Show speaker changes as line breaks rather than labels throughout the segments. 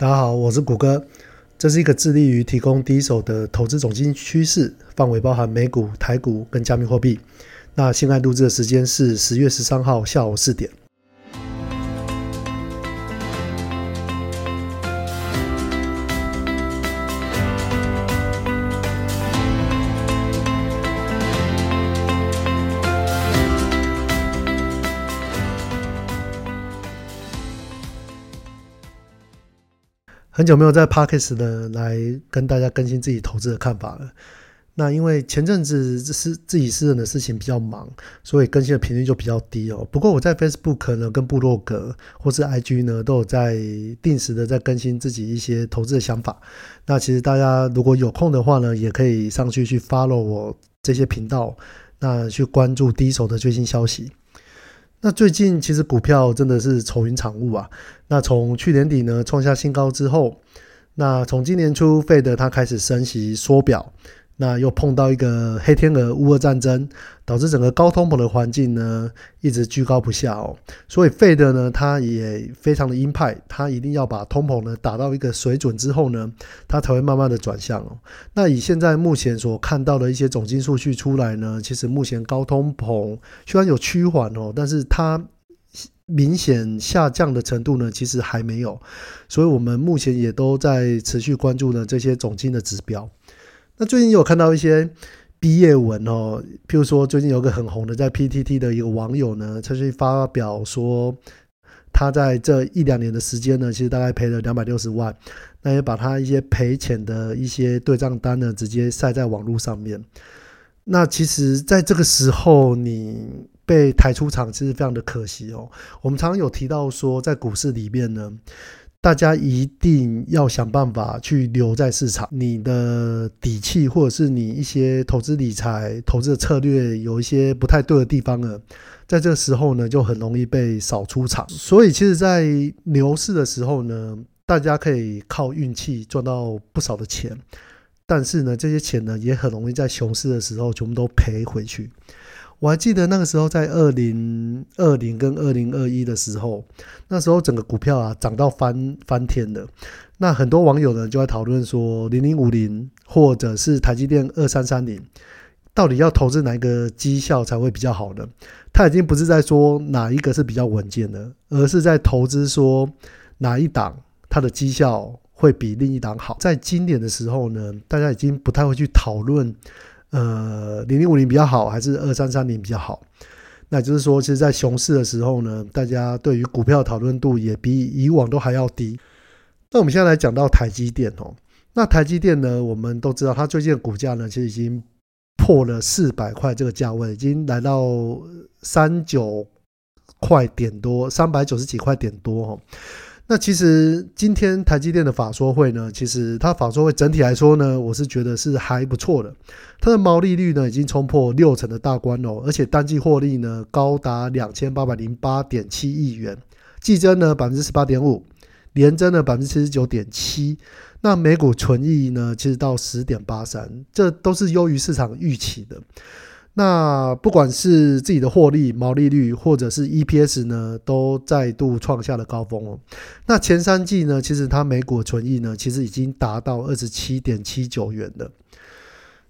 大家好，我是谷歌，这是一个致力于提供第一手的投资总经趋势，范围包含美股、台股跟加密货币。那现在录制的时间是十月十三号下午四点。很久没有在 Parkes 的来跟大家更新自己投资的看法了。那因为前阵子是自己私人的事情比较忙，所以更新的频率就比较低哦。不过我在 Facebook 呢、跟部落格或是 IG 呢，都有在定时的在更新自己一些投资的想法。那其实大家如果有空的话呢，也可以上去去 follow 我这些频道，那去关注第一手的最新消息。那最近其实股票真的是愁云惨雾啊。那从去年底呢创下新高之后，那从今年初费德他开始升息缩表。那又碰到一个黑天鹅乌俄战争，导致整个高通膨的环境呢一直居高不下哦。所以费德呢，他也非常的鹰派，他一定要把通膨呢打到一个水准之后呢，他才会慢慢的转向哦。那以现在目前所看到的一些总金数据出来呢，其实目前高通膨虽然有趋缓哦，但是它明显下降的程度呢，其实还没有。所以我们目前也都在持续关注呢这些总金的指标。那最近有看到一些毕业文哦，譬如说最近有个很红的在 PTT 的一个网友呢，他去发表说他在这一两年的时间呢，其实大概赔了两百六十万，那也把他一些赔钱的一些对账单呢，直接晒在网络上面。那其实在这个时候你被抬出场，其实非常的可惜哦。我们常常有提到说，在股市里面呢。大家一定要想办法去留在市场，你的底气或者是你一些投资理财、投资的策略有一些不太对的地方了，在这个时候呢，就很容易被扫出场。所以，其实，在牛市的时候呢，大家可以靠运气赚到不少的钱，但是呢，这些钱呢，也很容易在熊市的时候全部都赔回去。我还记得那个时候，在二零二零跟二零二一的时候，那时候整个股票啊涨到翻翻天的。那很多网友呢就在讨论说，零零五零或者是台积电二三三零，到底要投资哪一个绩效才会比较好呢？他已经不是在说哪一个是比较稳健的，而是在投资说哪一档它的绩效会比另一档好。在今年的时候呢，大家已经不太会去讨论。呃，零零五零比较好，还是二三三零比较好？那就是说，其实，在熊市的时候呢，大家对于股票讨论度也比以往都还要低。那我们现在来讲到台积电哦，那台积电呢，我们都知道，它最近的股价呢，其实已经破了四百块这个价位，已经来到三九块点多，三百九十几块点多哈。那其实今天台积电的法说会呢，其实它法说会整体来说呢，我是觉得是还不错的。它的毛利率呢已经冲破六成的大关哦，而且单季获利呢高达两千八百零八点七亿元，季增呢百分之十八点五，年增呢百分之七十九点七。那每股纯益呢其实到十点八三，这都是优于市场预期的。那不管是自己的获利、毛利率，或者是 EPS 呢，都再度创下了高峰哦。那前三季呢，其实它每股存益呢，其实已经达到二十七点七九元了。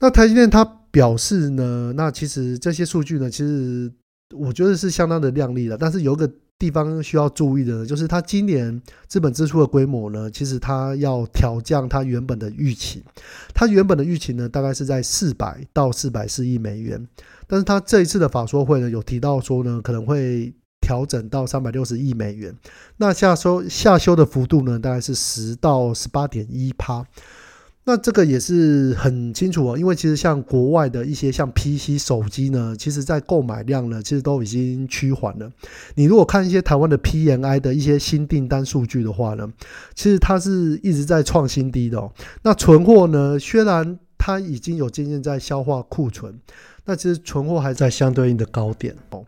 那台积电它表示呢，那其实这些数据呢，其实我觉得是相当的亮丽的，但是有个。地方需要注意的，就是它今年资本支出的规模呢，其实它要调降它原本的预期。它原本的预期呢，大概是在四百到四百四亿美元，但是它这一次的法说会呢，有提到说呢，可能会调整到三百六十亿美元。那下收下修的幅度呢，大概是十到十八点一趴。那这个也是很清楚哦，因为其实像国外的一些像 PC 手机呢，其实在购买量呢，其实都已经趋缓了。你如果看一些台湾的 PMI 的一些新订单数据的话呢，其实它是一直在创新低的哦。那存货呢，虽然它已经有渐渐在消化库存，那其实存货还在相对应的高点哦。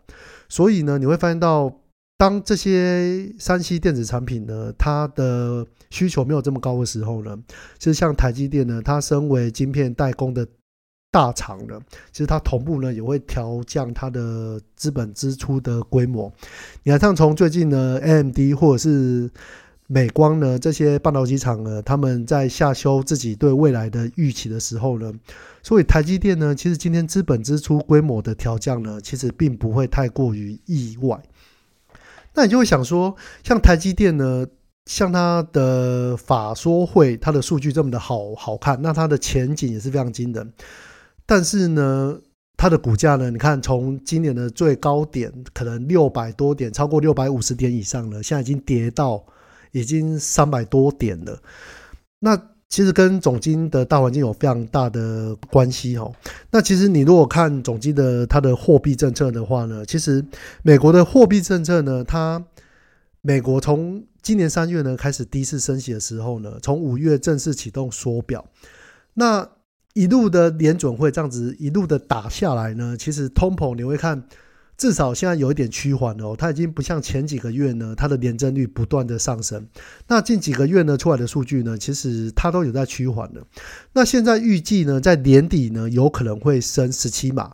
所以呢，你会发现到。当这些三 C 电子产品呢，它的需求没有这么高的时候呢，其实像台积电呢，它身为晶片代工的大厂呢，其实它同步呢也会调降它的资本支出的规模。你看，像从最近呢，AMD 或者是美光呢这些半导体厂呢，他们在下修自己对未来的预期的时候呢，所以台积电呢，其实今天资本支出规模的调降呢，其实并不会太过于意外。那你就会想说，像台积电呢，像它的法说会，它的数据这么的好好看，那它的前景也是非常惊人。但是呢，它的股价呢，你看从今年的最高点可能六百多点，超过六百五十点以上了，现在已经跌到已经三百多点了。那其实跟总金的大环境有非常大的关系哦。那其实你如果看总金的它的货币政策的话呢，其实美国的货币政策呢，它美国从今年三月呢开始第一次升息的时候呢，从五月正式启动缩表，那一路的联准会这样子一路的打下来呢，其实通膨你会看。至少现在有一点趋缓哦，它已经不像前几个月呢，它的年增率不断的上升。那近几个月呢出来的数据呢，其实它都有在趋缓的。那现在预计呢，在年底呢，有可能会升十七码。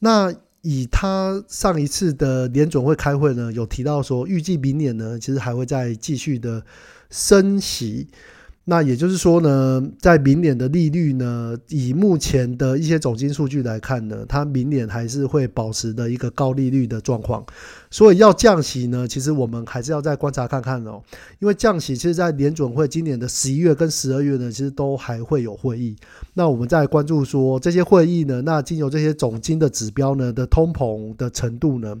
那以它上一次的联准会开会呢，有提到说，预计明年呢，其实还会再继续的升息。那也就是说呢，在明年的利率呢，以目前的一些总金数据来看呢，它明年还是会保持的一个高利率的状况。所以要降息呢，其实我们还是要再观察看看哦。因为降息，其实，在联准会今年的十一月跟十二月呢，其实都还会有会议。那我们再关注说这些会议呢，那经由这些总金的指标呢的通膨的程度呢，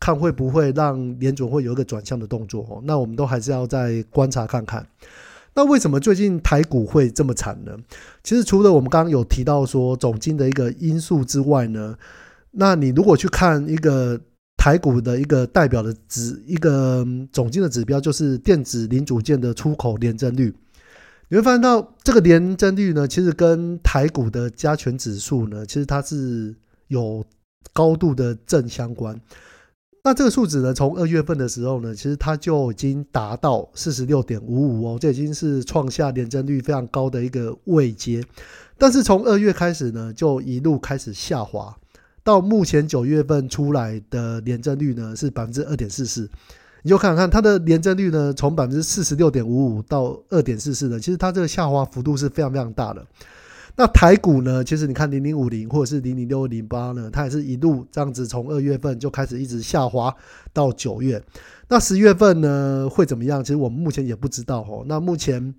看会不会让联准会有一个转向的动作哦。那我们都还是要再观察看看。那为什么最近台股会这么惨呢？其实除了我们刚刚有提到说总金的一个因素之外呢，那你如果去看一个台股的一个代表的指一个总金的指标，就是电子零组件的出口年增率，你会发现到这个年增率呢，其实跟台股的加权指数呢，其实它是有高度的正相关。那这个数值呢？从二月份的时候呢，其实它就已经达到四十六点五五哦，这已经是创下年增率非常高的一个位阶。但是从二月开始呢，就一路开始下滑，到目前九月份出来的年增率呢是百分之二点四四。你就看看它的年增率呢，从百分之四十六点五五到二点四四呢，其实它这个下滑幅度是非常非常大的。那台股呢？其实你看零零五零或者是零零六零八呢，它也是一路这样子，从二月份就开始一直下滑到九月。那十月份呢会怎么样？其实我们目前也不知道哦。那目前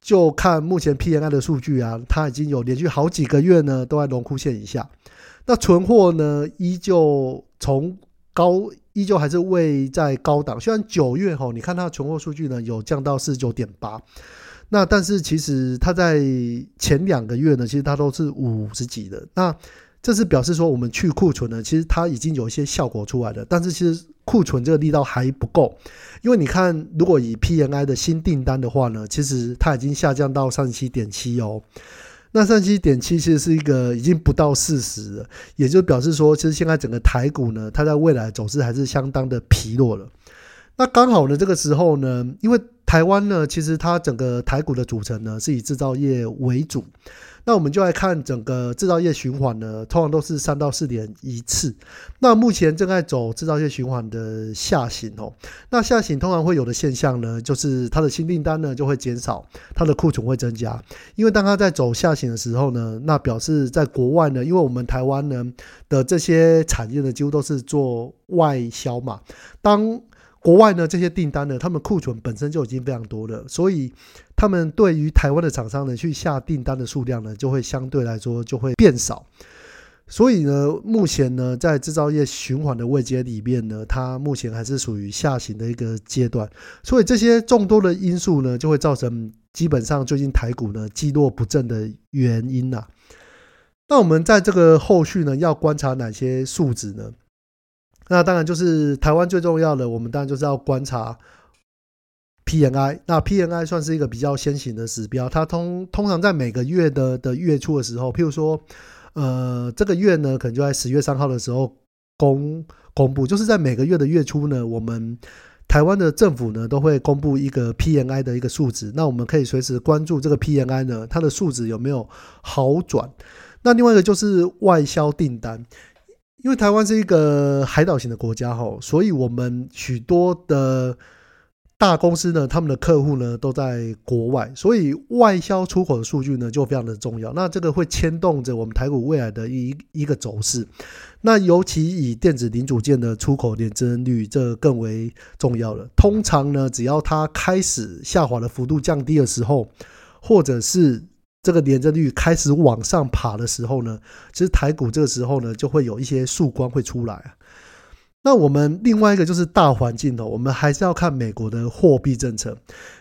就看目前 P N I 的数据啊，它已经有连续好几个月呢都在龙枯线以下。那存货呢依旧从高，依旧还是位在高档。虽然九月哈，你看它的存货数据呢有降到四九点八。那但是其实它在前两个月呢，其实它都是五十几的。那这是表示说我们去库存呢，其实它已经有一些效果出来了。但是其实库存这个力道还不够，因为你看，如果以 PNI 的新订单的话呢，其实它已经下降到三十七点七哦。那三十七点七其实是一个已经不到四十了，也就表示说，其实现在整个台股呢，它在未来走势还是相当的疲弱了。那刚好呢，这个时候呢，因为台湾呢，其实它整个台股的组成呢是以制造业为主，那我们就来看整个制造业循环呢，通常都是三到四年一次。那目前正在走制造业循环的下行哦，那下行通常会有的现象呢，就是它的新订单呢就会减少，它的库存会增加。因为当它在走下行的时候呢，那表示在国外呢，因为我们台湾呢的这些产业呢几乎都是做外销嘛，当国外呢，这些订单呢，他们库存本身就已经非常多了，所以他们对于台湾的厂商呢，去下订单的数量呢，就会相对来说就会变少。所以呢，目前呢，在制造业循环的位阶里面呢，它目前还是属于下行的一个阶段。所以这些众多的因素呢，就会造成基本上最近台股呢，积弱不振的原因呐。那我们在这个后续呢，要观察哪些数值呢？那当然就是台湾最重要的，我们当然就是要观察 PNI。那 PNI 算是一个比较先行的指标，它通通常在每个月的的月初的时候，譬如说，呃，这个月呢，可能就在十月三号的时候公公布，就是在每个月的月初呢，我们台湾的政府呢都会公布一个 PNI 的一个数值，那我们可以随时关注这个 PNI 呢，它的数值有没有好转。那另外一个就是外销订单。因为台湾是一个海岛型的国家哈，所以我们许多的大公司呢，他们的客户呢都在国外，所以外销出口的数据呢就非常的重要。那这个会牵动着我们台股未来的一一个走势。那尤其以电子零组件的出口年增率，这更为重要了。通常呢，只要它开始下滑的幅度降低的时候，或者是这个年增率开始往上爬的时候呢，其实台股这个时候呢就会有一些曙光会出来。那我们另外一个就是大环境哦，我们还是要看美国的货币政策。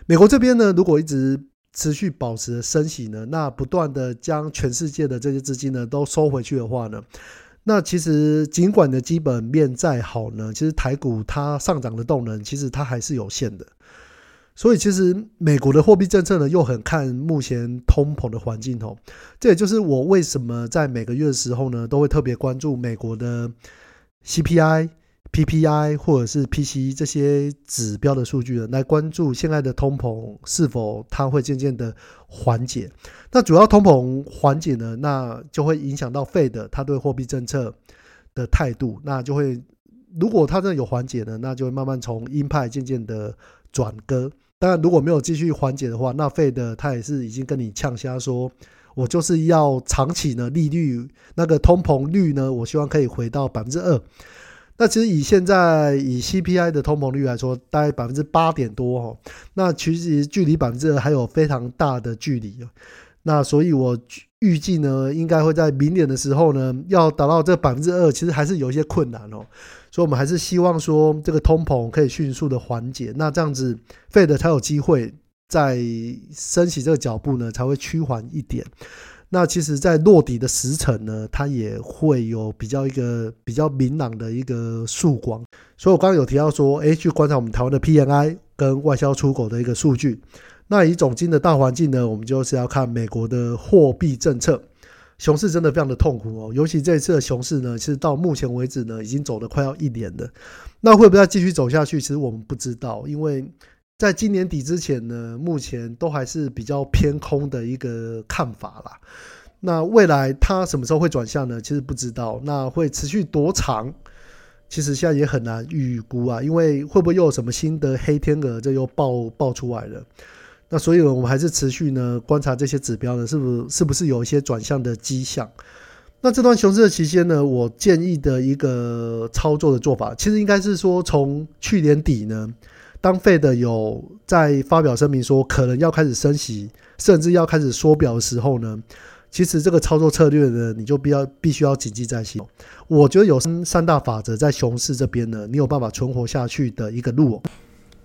美国这边呢，如果一直持续保持升息呢，那不断的将全世界的这些资金呢都收回去的话呢，那其实尽管的基本面再好呢，其实台股它上涨的动能其实它还是有限的。所以其实美国的货币政策呢又很看目前通膨的环境哦，这也就是我为什么在每个月的时候呢都会特别关注美国的 CPI。PPI 或者是 PCE 这些指标的数据呢，来关注现在的通膨是否它会渐渐的缓解。那主要通膨缓解呢，那就会影响到费的它对货币政策的态度。那就会如果它真的有缓解呢，那就会慢慢从鹰派渐渐的转鸽。当然如果没有继续缓解的话，那费的他也是已经跟你呛瞎说，我就是要长期呢利率那个通膨率呢，我希望可以回到百分之二。那其实以现在以 CPI 的通膨率来说，大概百分之八点多哈，那其实距离百分之二还有非常大的距离那所以我预计呢，应该会在明年的时候呢，要达到这百分之二，其实还是有一些困难哦。所以我们还是希望说，这个通膨可以迅速的缓解，那这样子费的才有机会在升起这个脚步呢，才会趋缓一点。那其实，在落底的时辰呢，它也会有比较一个比较明朗的一个曙光。所以我刚刚有提到说，哎，去观察我们台湾的 PNI 跟外销出口的一个数据。那以总金的大环境呢，我们就是要看美国的货币政策。熊市真的非常的痛苦哦，尤其这一次的熊市呢，其实到目前为止呢，已经走了快要一年了。那会不会继续走下去？其实我们不知道，因为。在今年底之前呢，目前都还是比较偏空的一个看法啦。那未来它什么时候会转向呢？其实不知道。那会持续多长？其实现在也很难预估啊，因为会不会又有什么新的黑天鹅，这又爆爆出来了？那所以我们还是持续呢观察这些指标呢，是不是是不是有一些转向的迹象？那这段熊市的期间呢，我建议的一个操作的做法，其实应该是说从去年底呢。当费的有在发表声明说可能要开始升息，甚至要开始缩表的时候呢，其实这个操作策略呢，你就必要必须要谨记在心。我觉得有三大法则在熊市这边呢，你有办法存活下去的一个路。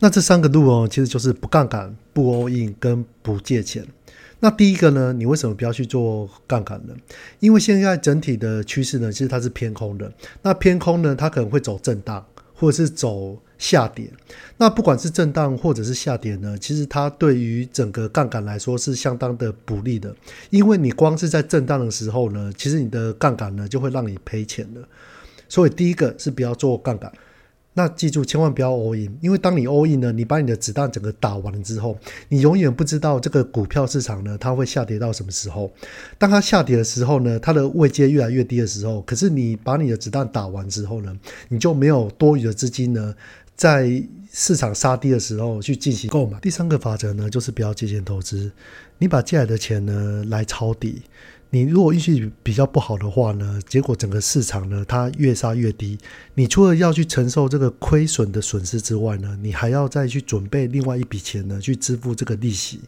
那这三个路哦，其实就是不杠杆、不 all in 跟不借钱。那第一个呢，你为什么不要去做杠杆呢？因为现在整体的趋势呢，其实它是偏空的。那偏空呢，它可能会走震荡，或者是走。下跌，那不管是震荡或者是下跌呢，其实它对于整个杠杆来说是相当的不利的，因为你光是在震荡的时候呢，其实你的杠杆呢就会让你赔钱的。所以第一个是不要做杠杆。那记住，千万不要 all in，因为当你 all in 呢，你把你的子弹整个打完了之后，你永远不知道这个股票市场呢，它会下跌到什么时候。当它下跌的时候呢，它的位阶越来越低的时候，可是你把你的子弹打完之后呢，你就没有多余的资金呢，在市场杀低的时候去进行购买。第三个法则呢，就是不要借钱投资，你把借来的钱呢来抄底。你如果运气比较不好的话呢，结果整个市场呢，它越杀越低。你除了要去承受这个亏损的损失之外呢，你还要再去准备另外一笔钱呢，去支付这个利息。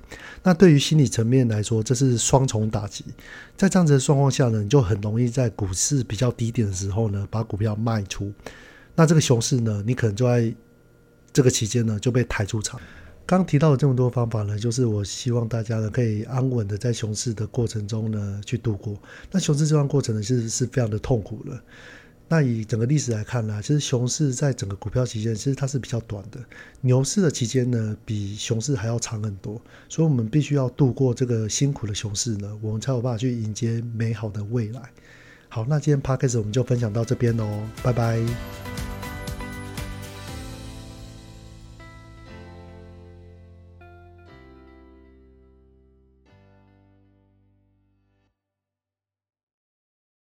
那对于心理层面来说，这是双重打击。在这样子的状况下呢，你就很容易在股市比较低点的时候呢，把股票卖出。那这个熊市呢，你可能就在这个期间呢，就被抬出场。刚提到的这么多方法呢，就是我希望大家呢可以安稳的在熊市的过程中呢去度过。那熊市这段过程呢，其实是非常的痛苦的。那以整个历史来看呢，其实熊市在整个股票期间，其实它是比较短的。牛市的期间呢，比熊市还要长很多。所以，我们必须要度过这个辛苦的熊市呢，我们才有办法去迎接美好的未来。好，那今天 p a d k a s 我们就分享到这边喽，拜拜。